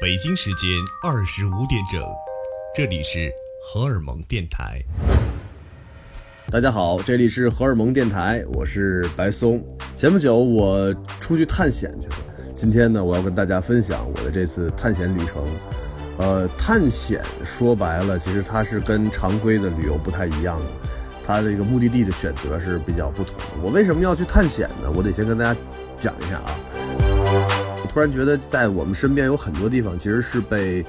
北京时间二十五点整，这里是荷尔蒙电台。大家好，这里是荷尔蒙电台，我是白松。前不久我出去探险去了，今天呢，我要跟大家分享我的这次探险旅程。呃，探险说白了，其实它是跟常规的旅游不太一样的，它这个目的地的选择是比较不同的。我为什么要去探险呢？我得先跟大家讲一下啊。突然觉得，在我们身边有很多地方其实是被，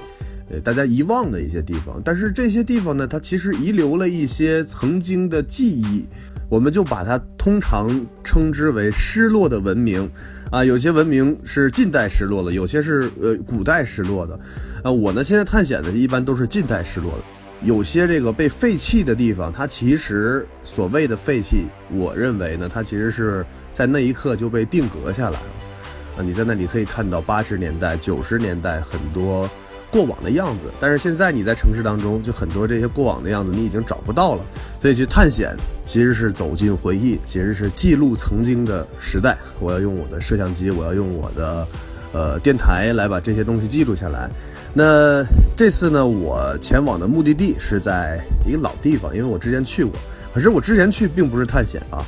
呃，大家遗忘的一些地方。但是这些地方呢，它其实遗留了一些曾经的记忆，我们就把它通常称之为失落的文明。啊，有些文明是近代失落了，有些是呃古代失落的。啊，我呢现在探险的一般都是近代失落的。有些这个被废弃的地方，它其实所谓的废弃，我认为呢，它其实是在那一刻就被定格下来了。啊，你在那里可以看到八十年代、九十年代很多过往的样子，但是现在你在城市当中，就很多这些过往的样子你已经找不到了。所以去探险其实是走进回忆，其实是记录曾经的时代。我要用我的摄像机，我要用我的呃电台来把这些东西记录下来。那这次呢，我前往的目的地是在一个老地方，因为我之前去过，可是我之前去并不是探险啊。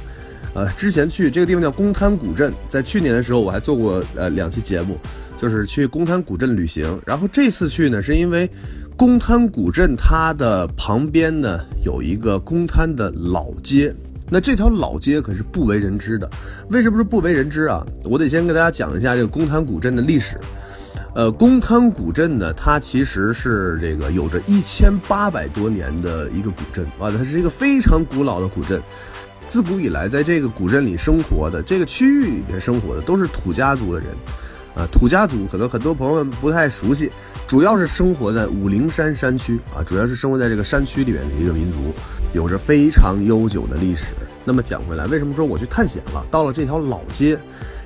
呃，之前去这个地方叫公滩古镇，在去年的时候我还做过呃两期节目，就是去公滩古镇旅行。然后这次去呢，是因为公滩古镇它的旁边呢有一个公滩的老街，那这条老街可是不为人知的。为什么是不为人知啊？我得先跟大家讲一下这个公滩古镇的历史。呃，公滩古镇呢，它其实是这个有着一千八百多年的一个古镇啊，它是一个非常古老的古镇。自古以来，在这个古镇里生活的这个区域里面生活的都是土家族的人，啊，土家族可能很多朋友们不太熟悉，主要是生活在武陵山山区啊，主要是生活在这个山区里面的一个民族，有着非常悠久的历史。那么讲回来，为什么说我去探险了？到了这条老街，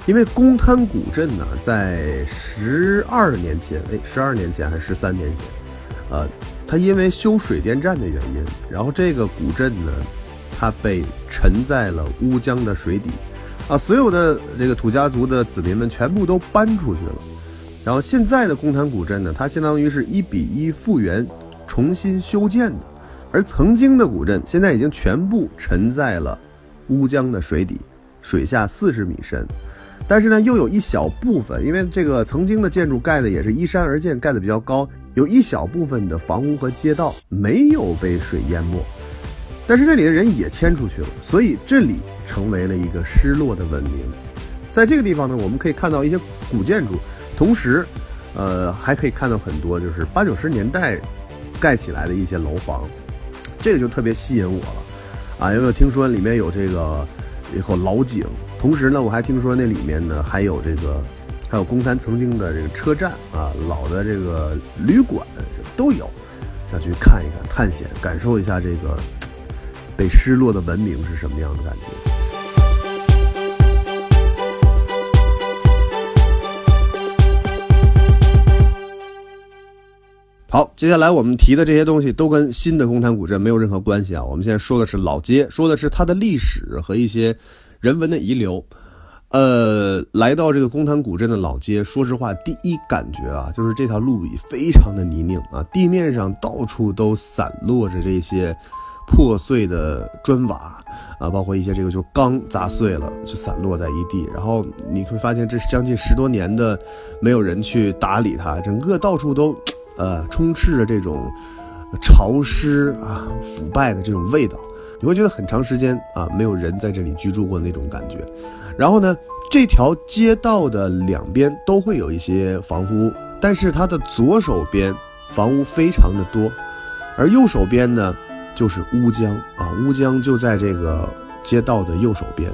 因为公滩古镇呢，在十二年前，哎，十二年前还是十三年前，呃，它因为修水电站的原因，然后这个古镇呢。它被沉在了乌江的水底，啊，所有的这个土家族的子民们全部都搬出去了。然后现在的公滩古镇呢，它相当于是一比一复原、重新修建的。而曾经的古镇现在已经全部沉在了乌江的水底，水下四十米深。但是呢，又有一小部分，因为这个曾经的建筑盖的也是依山而建，盖的比较高，有一小部分的房屋和街道没有被水淹没。但是这里的人也迁出去了，所以这里成为了一个失落的文明。在这个地方呢，我们可以看到一些古建筑，同时，呃，还可以看到很多就是八九十年代盖起来的一些楼房，这个就特别吸引我了。啊，因为听说里面有这个以后老井，同时呢，我还听说那里面呢还有这个还有公滩曾经的这个车站啊，老的这个旅馆都有，想去看一看，探险，感受一下这个。被失落的文明是什么样的感觉？好，接下来我们提的这些东西都跟新的公滩古镇没有任何关系啊。我们现在说的是老街，说的是它的历史和一些人文的遗留。呃，来到这个公滩古镇的老街，说实话，第一感觉啊，就是这条路非常的泥泞啊，地面上到处都散落着这些。破碎的砖瓦啊，包括一些这个就是钢砸碎了，就散落在一地。然后你会发现，这是将近十多年的没有人去打理它，整个到处都呃充斥着这种潮湿啊、腐败的这种味道。你会觉得很长时间啊没有人在这里居住过那种感觉。然后呢，这条街道的两边都会有一些房屋，但是它的左手边房屋非常的多，而右手边呢。就是乌江啊，乌江就在这个街道的右手边，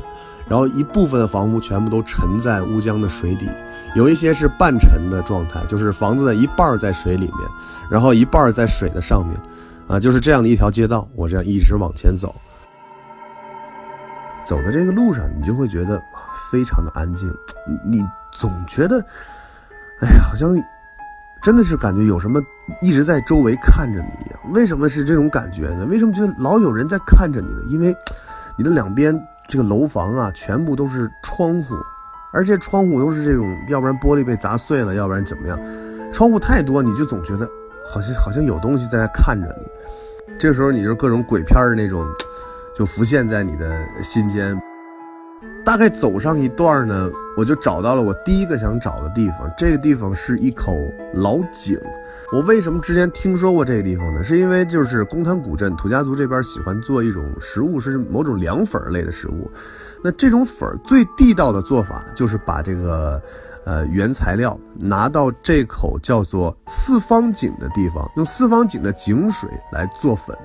然后一部分的房屋全部都沉在乌江的水底，有一些是半沉的状态，就是房子的一半在水里面，然后一半在水的上面，啊，就是这样的一条街道。我这样一直往前走，走的这个路上，你就会觉得非常的安静，你总觉得，哎呀，好像。真的是感觉有什么一直在周围看着你一样。为什么是这种感觉呢？为什么觉得老有人在看着你呢？因为你的两边这个楼房啊，全部都是窗户，而且窗户都是这种，要不然玻璃被砸碎了，要不然怎么样？窗户太多，你就总觉得好像好像有东西在看着你。这时候你就各种鬼片的那种，就浮现在你的心间。大概走上一段呢，我就找到了我第一个想找的地方。这个地方是一口老井。我为什么之前听说过这个地方呢？是因为就是宫滩古镇土家族这边喜欢做一种食物，是某种凉粉类的食物。那这种粉最地道的做法就是把这个呃原材料拿到这口叫做四方井的地方，用四方井的井水来做粉。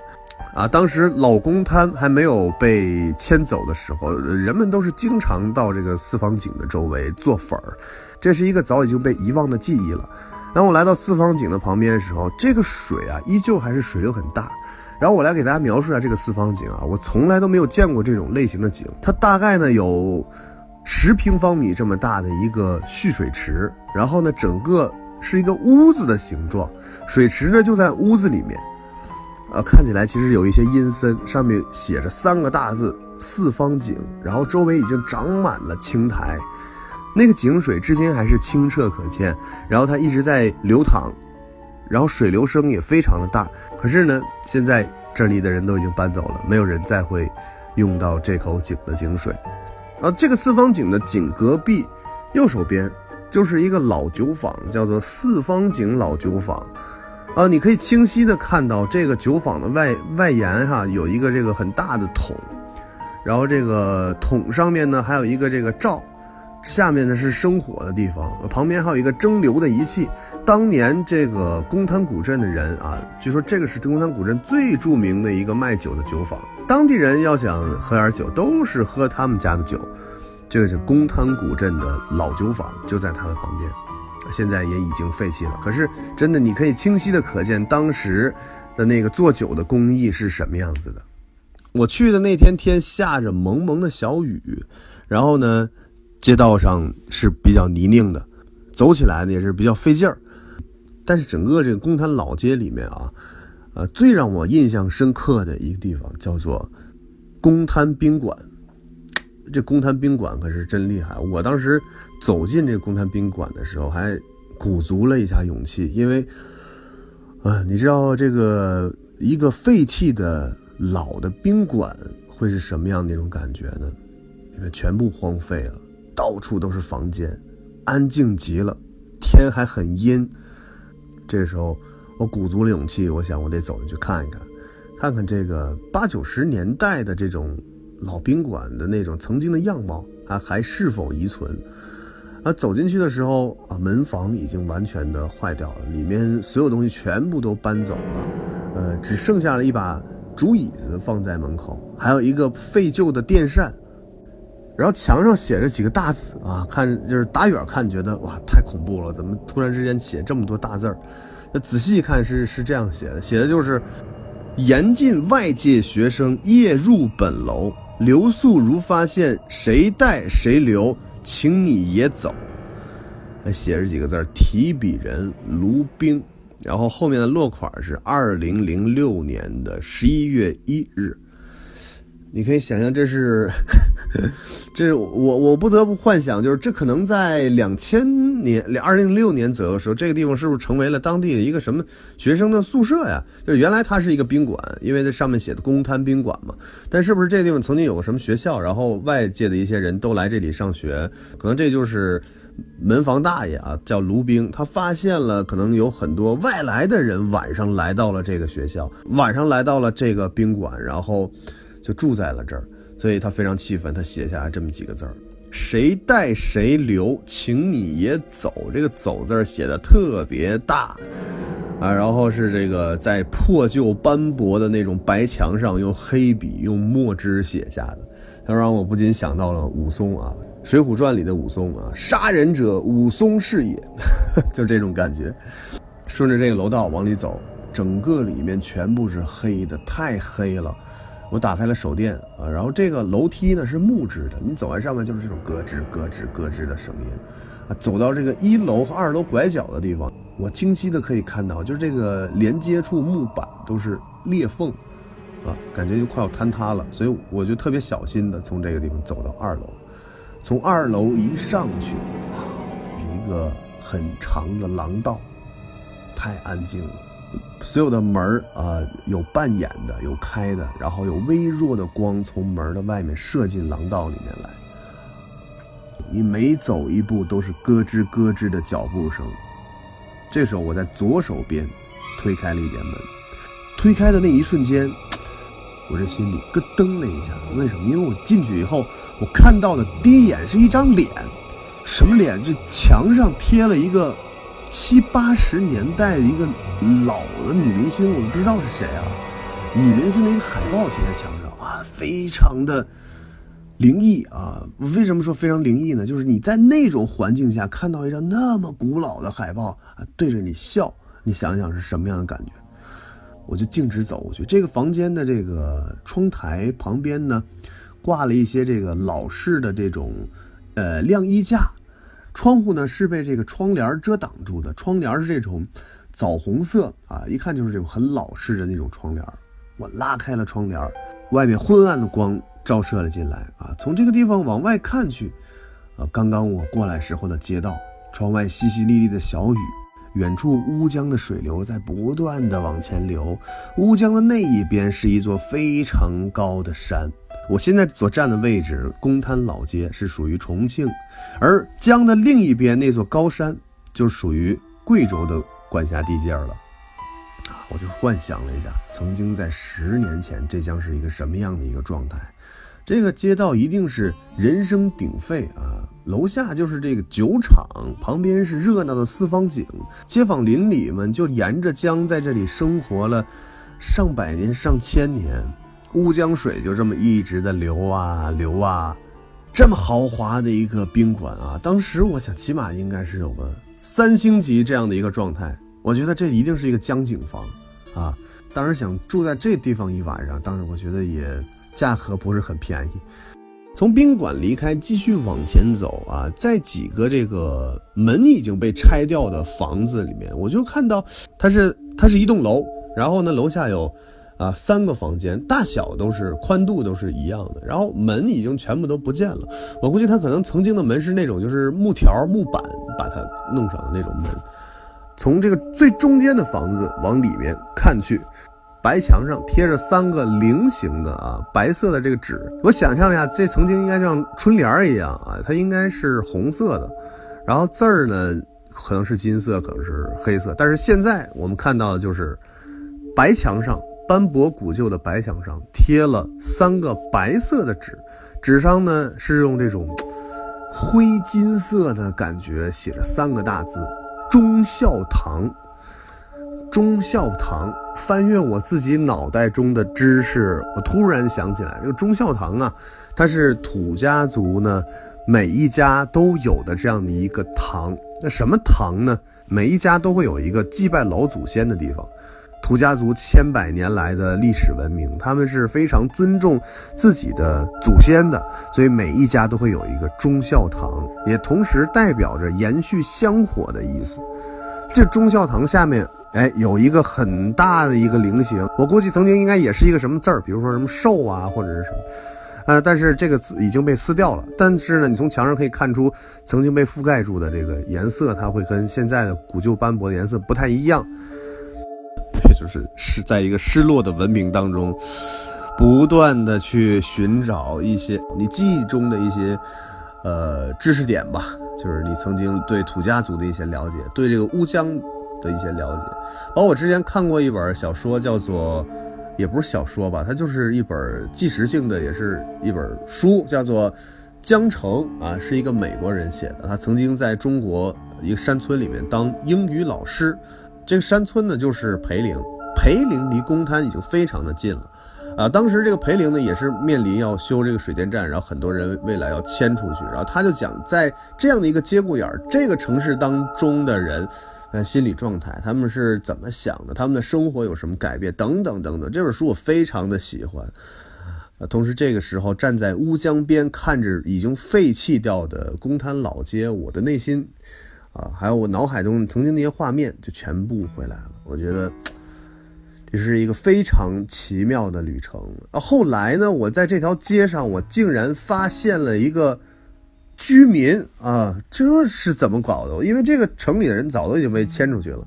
啊，当时老公滩还没有被迁走的时候，人们都是经常到这个四方井的周围做粉儿，这是一个早已经被遗忘的记忆了。当我来到四方井的旁边的时候，这个水啊，依旧还是水流很大。然后我来给大家描述一下这个四方井啊，我从来都没有见过这种类型的井，它大概呢有十平方米这么大的一个蓄水池，然后呢，整个是一个屋子的形状，水池呢就在屋子里面。呃，看起来其实有一些阴森，上面写着三个大字“四方井”，然后周围已经长满了青苔，那个井水至今还是清澈可见，然后它一直在流淌，然后水流声也非常的大。可是呢，现在这里的人都已经搬走了，没有人再会用到这口井的井水。然后这个四方井的井隔壁，右手边就是一个老酒坊，叫做四方井老酒坊。啊，你可以清晰的看到这个酒坊的外外沿哈有一个这个很大的桶，然后这个桶上面呢还有一个这个罩，下面呢是生火的地方，旁边还有一个蒸馏的仪器。当年这个公滩古镇的人啊，据说这个是公滩古镇最著名的一个卖酒的酒坊，当地人要想喝点酒都是喝他们家的酒。这个是公滩古镇的老酒坊，就在它的旁边。现在也已经废弃了，可是真的，你可以清晰的可见当时的那个做酒的工艺是什么样子的。我去的那天天下着蒙蒙的小雨，然后呢，街道上是比较泥泞的，走起来呢也是比较费劲儿。但是整个这个公滩老街里面啊，呃，最让我印象深刻的一个地方叫做公滩宾馆。这公滩宾馆可是真厉害！我当时走进这个公摊宾馆的时候，还鼓足了一下勇气，因为，啊，你知道这个一个废弃的老的宾馆会是什么样那种感觉呢？因为全部荒废了，到处都是房间，安静极了，天还很阴。这时候，我鼓足了勇气，我想我得走进去看一看，看看这个八九十年代的这种。老宾馆的那种曾经的样貌，还还是否遗存？他，走进去的时候啊，门房已经完全的坏掉了，里面所有东西全部都搬走了，呃，只剩下了一把竹椅子放在门口，还有一个废旧的电扇，然后墙上写着几个大字啊，看就是打远看觉得哇，太恐怖了，怎么突然之间写这么多大字儿？那仔细一看是是这样写的，写的就是严禁外界学生夜入本楼。留宿如发现，谁带谁留，请你也走。还写着几个字提笔人卢冰，然后后面的落款是二零零六年的十一月一日。你可以想象，这是，这我我不得不幻想，就是这可能在两千年两二零零六年左右的时候，这个地方是不是成为了当地的一个什么学生的宿舍呀？就原来它是一个宾馆，因为这上面写的公摊宾馆嘛。但是不是这个地方曾经有个什么学校，然后外界的一些人都来这里上学？可能这就是门房大爷啊，叫卢冰，他发现了可能有很多外来的人晚上来到了这个学校，晚上来到了这个宾馆，然后。就住在了这儿，所以他非常气愤，他写下来这么几个字儿：“谁带谁留，请你也走。”这个“走”字儿写的特别大啊，然后是这个在破旧斑驳的那种白墙上用黑笔用墨汁写下的，他让我不禁想到了武松啊，《水浒传》里的武松啊，“杀人者武松是也”，就这种感觉。顺着这个楼道往里走，整个里面全部是黑的，太黑了。我打开了手电啊，然后这个楼梯呢是木质的，你走在上面就是这种咯吱咯吱咯吱的声音啊。走到这个一楼和二楼拐角的地方，我清晰的可以看到，就是这个连接处木板都是裂缝啊，感觉就快要坍塌了。所以我就特别小心的从这个地方走到二楼，从二楼一上去，哇，一个很长的廊道，太安静了。所有的门儿啊，有半掩的，有开的，然后有微弱的光从门的外面射进廊道里面来。你每走一步都是咯吱咯吱的脚步声。这时候我在左手边推开了一点门，推开的那一瞬间，我这心里咯噔了一下。为什么？因为我进去以后，我看到的第一眼是一张脸，什么脸？这墙上贴了一个。七八十年代的一个老的女明星，我不知道是谁啊。女明星的一个海报贴在墙上啊，非常的灵异啊。为什么说非常灵异呢？就是你在那种环境下看到一张那么古老的海报啊，对着你笑，你想想是什么样的感觉？我就径直走过去。这个房间的这个窗台旁边呢，挂了一些这个老式的这种呃晾衣架。窗户呢是被这个窗帘遮挡住的，窗帘是这种枣红色啊，一看就是这种很老式的那种窗帘。我拉开了窗帘，外面昏暗的光照射了进来啊。从这个地方往外看去，啊，刚刚我过来时候的街道，窗外淅淅沥沥的小雨，远处乌江的水流在不断的往前流，乌江的那一边是一座非常高的山。我现在所站的位置，公滩老街是属于重庆，而江的另一边那座高山就属于贵州的管辖地界了。啊，我就幻想了一下，曾经在十年前，这将是一个什么样的一个状态？这个街道一定是人声鼎沸啊！楼下就是这个酒厂，旁边是热闹的四方井，街坊邻里们就沿着江在这里生活了上百年、上千年。乌江水就这么一直的流啊流啊，这么豪华的一个宾馆啊，当时我想起码应该是有个三星级这样的一个状态，我觉得这一定是一个江景房啊。当时想住在这地方一晚上，当时我觉得也价格不是很便宜。从宾馆离开，继续往前走啊，在几个这个门已经被拆掉的房子里面，我就看到它是它是一栋楼，然后呢楼下有。啊，三个房间大小都是宽度都是一样的，然后门已经全部都不见了。我估计他可能曾经的门是那种就是木条木板把它弄上的那种门。从这个最中间的房子往里面看去，白墙上贴着三个菱形的啊白色的这个纸。我想象一下，这曾经应该像春联一样啊，它应该是红色的，然后字儿呢可能是金色，可能是黑色。但是现在我们看到的就是白墙上。斑驳古旧的白墙上贴了三个白色的纸，纸上呢是用这种灰金色的感觉写着三个大字“忠孝堂”。忠孝堂，翻阅我自己脑袋中的知识，我突然想起来，这个忠孝堂啊，它是土家族呢每一家都有的这样的一个堂。那什么堂呢？每一家都会有一个祭拜老祖先的地方。土家族千百年来的历史文明，他们是非常尊重自己的祖先的，所以每一家都会有一个忠孝堂，也同时代表着延续香火的意思。这忠孝堂下面，哎，有一个很大的一个菱形，我估计曾经应该也是一个什么字儿，比如说什么寿啊，或者是什么，呃，但是这个字已经被撕掉了。但是呢，你从墙上可以看出，曾经被覆盖住的这个颜色，它会跟现在的古旧斑驳的颜色不太一样。就是是在一个失落的文明当中，不断的去寻找一些你记忆中的一些呃知识点吧，就是你曾经对土家族的一些了解，对这个乌江的一些了解。包括我之前看过一本小说，叫做也不是小说吧，它就是一本纪实性的，也是一本书，叫做《江城》啊，是一个美国人写的，他曾经在中国一个山村里面当英语老师。这个山村呢，就是裴陵。裴陵离公滩已经非常的近了，啊，当时这个裴陵呢，也是面临要修这个水电站，然后很多人未来要迁出去。然后他就讲，在这样的一个节骨眼儿，这个城市当中的人，呃，心理状态，他们是怎么想的，他们的生活有什么改变，等等等等。这本书我非常的喜欢，啊，同时这个时候站在乌江边，看着已经废弃掉的公滩老街，我的内心。啊，还有我脑海中曾经那些画面就全部回来了。我觉得这是一个非常奇妙的旅程。啊，后来呢，我在这条街上，我竟然发现了一个居民啊，这是怎么搞的？因为这个城里的人早都已经被迁出去了。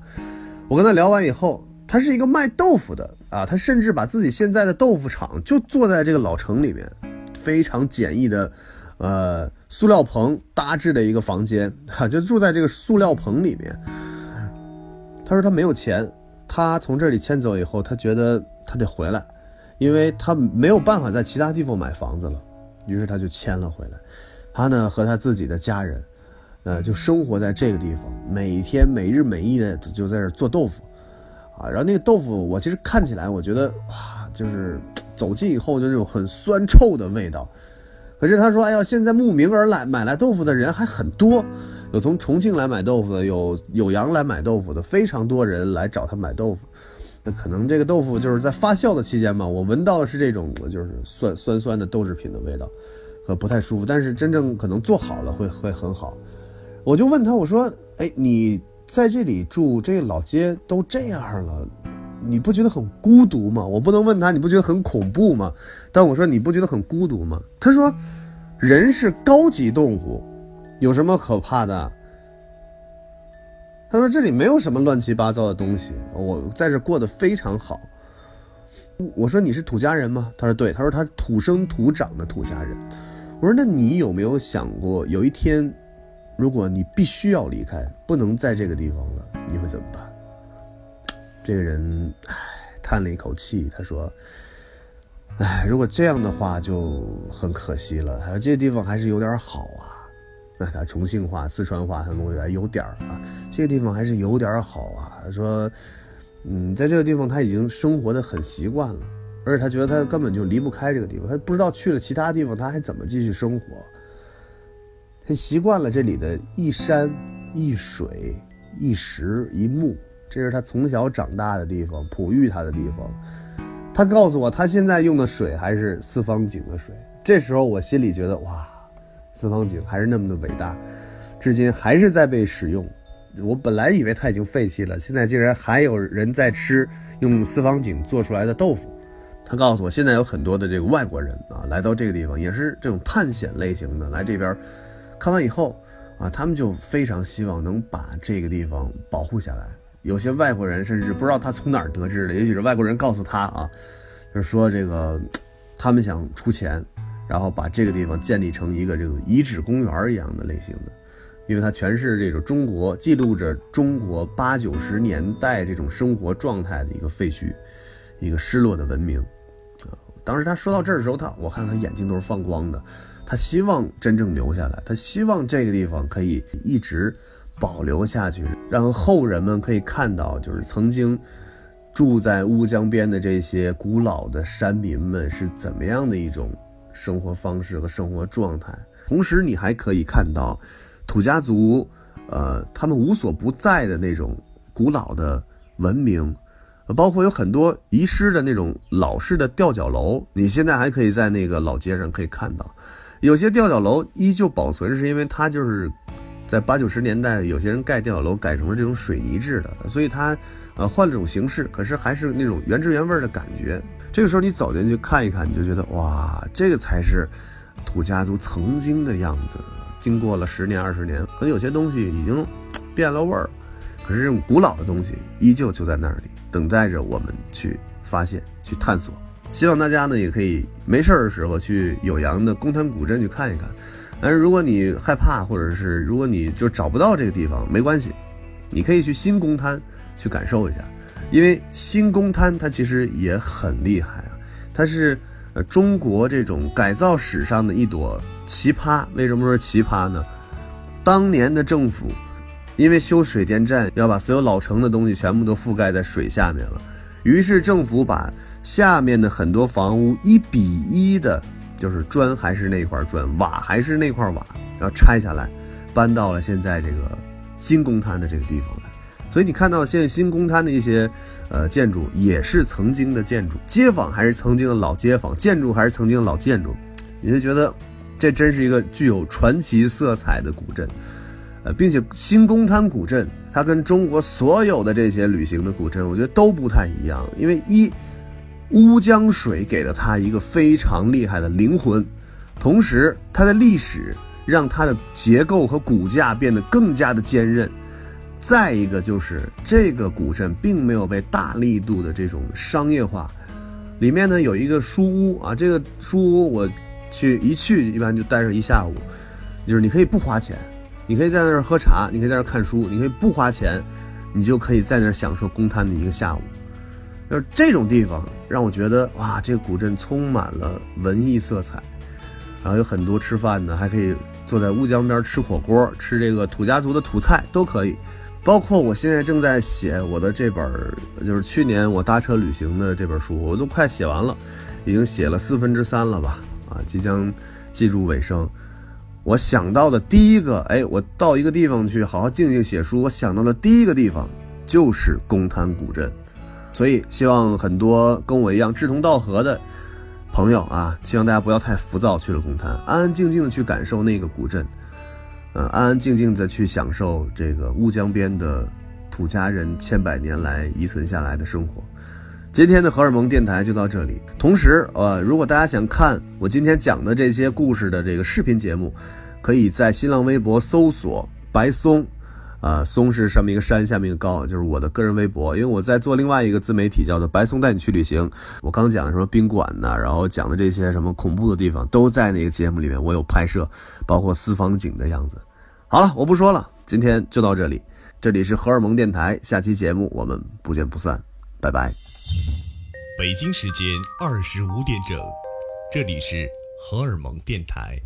我跟他聊完以后，他是一个卖豆腐的啊，他甚至把自己现在的豆腐厂就坐在这个老城里面，非常简易的，呃，塑料棚搭制的一个房间，哈，就住在这个塑料棚里面。他说他没有钱，他从这里迁走以后，他觉得他得回来，因为他没有办法在其他地方买房子了，于是他就迁了回来。他呢和他自己的家人，呃，就生活在这个地方，每天每日每夜的就在这做豆腐，啊，然后那个豆腐我其实看起来我觉得哇，就是走近以后就那种很酸臭的味道。可是他说，哎呀，现在慕名而来买来豆腐的人还很多。有从重庆来买豆腐的，有有阳来买豆腐的，非常多人来找他买豆腐。那可能这个豆腐就是在发酵的期间嘛，我闻到的是这种就是酸酸酸的豆制品的味道，和不太舒服。但是真正可能做好了会会很好。我就问他，我说，哎，你在这里住，这老街都这样了，你不觉得很孤独吗？我不能问他，你不觉得很恐怖吗？但我说，你不觉得很孤独吗？他说，人是高级动物。有什么可怕的？他说：“这里没有什么乱七八糟的东西，我在这过得非常好。”我说：“你是土家人吗？”他说：“对。”他说：“他土生土长的土家人。”我说：“那你有没有想过，有一天，如果你必须要离开，不能在这个地方了，你会怎么办？”这个人唉叹了一口气，他说：“唉，如果这样的话就很可惜了。还有这个地方还是有点好啊。”那他重庆话、四川话，他弄来有点儿啊，这个地方还是有点好啊。他说，嗯，在这个地方他已经生活的很习惯了，而且他觉得他根本就离不开这个地方，他不知道去了其他地方他还怎么继续生活。他习惯了这里的一山一水一石一木，这是他从小长大的地方，哺育他的地方。他告诉我，他现在用的水还是四方井的水。这时候我心里觉得，哇。四方井还是那么的伟大，至今还是在被使用。我本来以为它已经废弃了，现在竟然还有人在吃用四方井做出来的豆腐。他告诉我，现在有很多的这个外国人啊，来到这个地方也是这种探险类型的，来这边看完以后啊，他们就非常希望能把这个地方保护下来。有些外国人甚至不知道他从哪儿得知的，也许是外国人告诉他啊，就是说这个他们想出钱。然后把这个地方建立成一个这种遗址公园一样的类型的，因为它全是这种中国记录着中国八九十年代这种生活状态的一个废墟，一个失落的文明啊。当时他说到这儿的时候，他我看他眼睛都是放光的，他希望真正留下来，他希望这个地方可以一直保留下去，让后人们可以看到，就是曾经住在乌江边的这些古老的山民们是怎么样的一种。生活方式和生活状态，同时你还可以看到土家族，呃，他们无所不在的那种古老的文明，包括有很多遗失的那种老式的吊脚楼，你现在还可以在那个老街上可以看到，有些吊脚楼依旧保存，是因为它就是在八九十年代，有些人盖吊脚楼改成了这种水泥制的，所以它呃换了种形式，可是还是那种原汁原味的感觉。这个时候你走进去看一看，你就觉得哇，这个才是土家族曾经的样子。经过了十年二十年，可能有些东西已经变了味儿，可是这种古老的东西依旧就在那里，等待着我们去发现、去探索。希望大家呢也可以没事儿的时候去酉阳的公滩古镇去看一看。但是如果你害怕，或者是如果你就找不到这个地方，没关系，你可以去新公滩去感受一下。因为新公滩它其实也很厉害啊，它是呃中国这种改造史上的一朵奇葩。为什么说奇葩呢？当年的政府因为修水电站要把所有老城的东西全部都覆盖在水下面了，于是政府把下面的很多房屋一比一的，就是砖还是那块砖，瓦还是那块瓦，然后拆下来，搬到了现在这个新公滩的这个地方来。所以你看到现在新公滩的一些，呃，建筑也是曾经的建筑，街坊还是曾经的老街坊，建筑还是曾经的老建筑，你就觉得这真是一个具有传奇色彩的古镇，呃，并且新公滩古镇它跟中国所有的这些旅行的古镇，我觉得都不太一样，因为一乌江水给了它一个非常厉害的灵魂，同时它的历史让它的结构和骨架变得更加的坚韧。再一个就是这个古镇并没有被大力度的这种商业化，里面呢有一个书屋啊，这个书屋我去一去一般就待上一下午，就是你可以不花钱，你可以在那儿喝茶，你可以在那儿看书，你可以不花钱，你就可以在那儿享受公摊的一个下午。就是这种地方让我觉得哇，这个古镇充满了文艺色彩，然后有很多吃饭的，还可以坐在乌江边吃火锅，吃这个土家族的土菜都可以。包括我现在正在写我的这本，就是去年我搭车旅行的这本书，我都快写完了，已经写了四分之三了吧？啊，即将进入尾声。我想到的第一个，哎，我到一个地方去好好静静写书，我想到的第一个地方就是公滩古镇。所以，希望很多跟我一样志同道合的朋友啊，希望大家不要太浮躁，去了红滩，安安静静的去感受那个古镇，呃，安安静静的去享受这个乌江边的土家人千百年来遗存下来的生活。今天的荷尔蒙电台就到这里。同时，呃，如果大家想看我今天讲的这些故事的这个视频节目，可以在新浪微博搜索“白松”。啊，松是上面一个山，下面一个高，就是我的个人微博。因为我在做另外一个自媒体，叫做“白松带你去旅行”。我刚讲的什么宾馆呐，然后讲的这些什么恐怖的地方，都在那个节目里面，我有拍摄，包括私房景的样子。好了，我不说了，今天就到这里。这里是荷尔蒙电台，下期节目我们不见不散，拜拜。北京时间二十五点整，这里是荷尔蒙电台。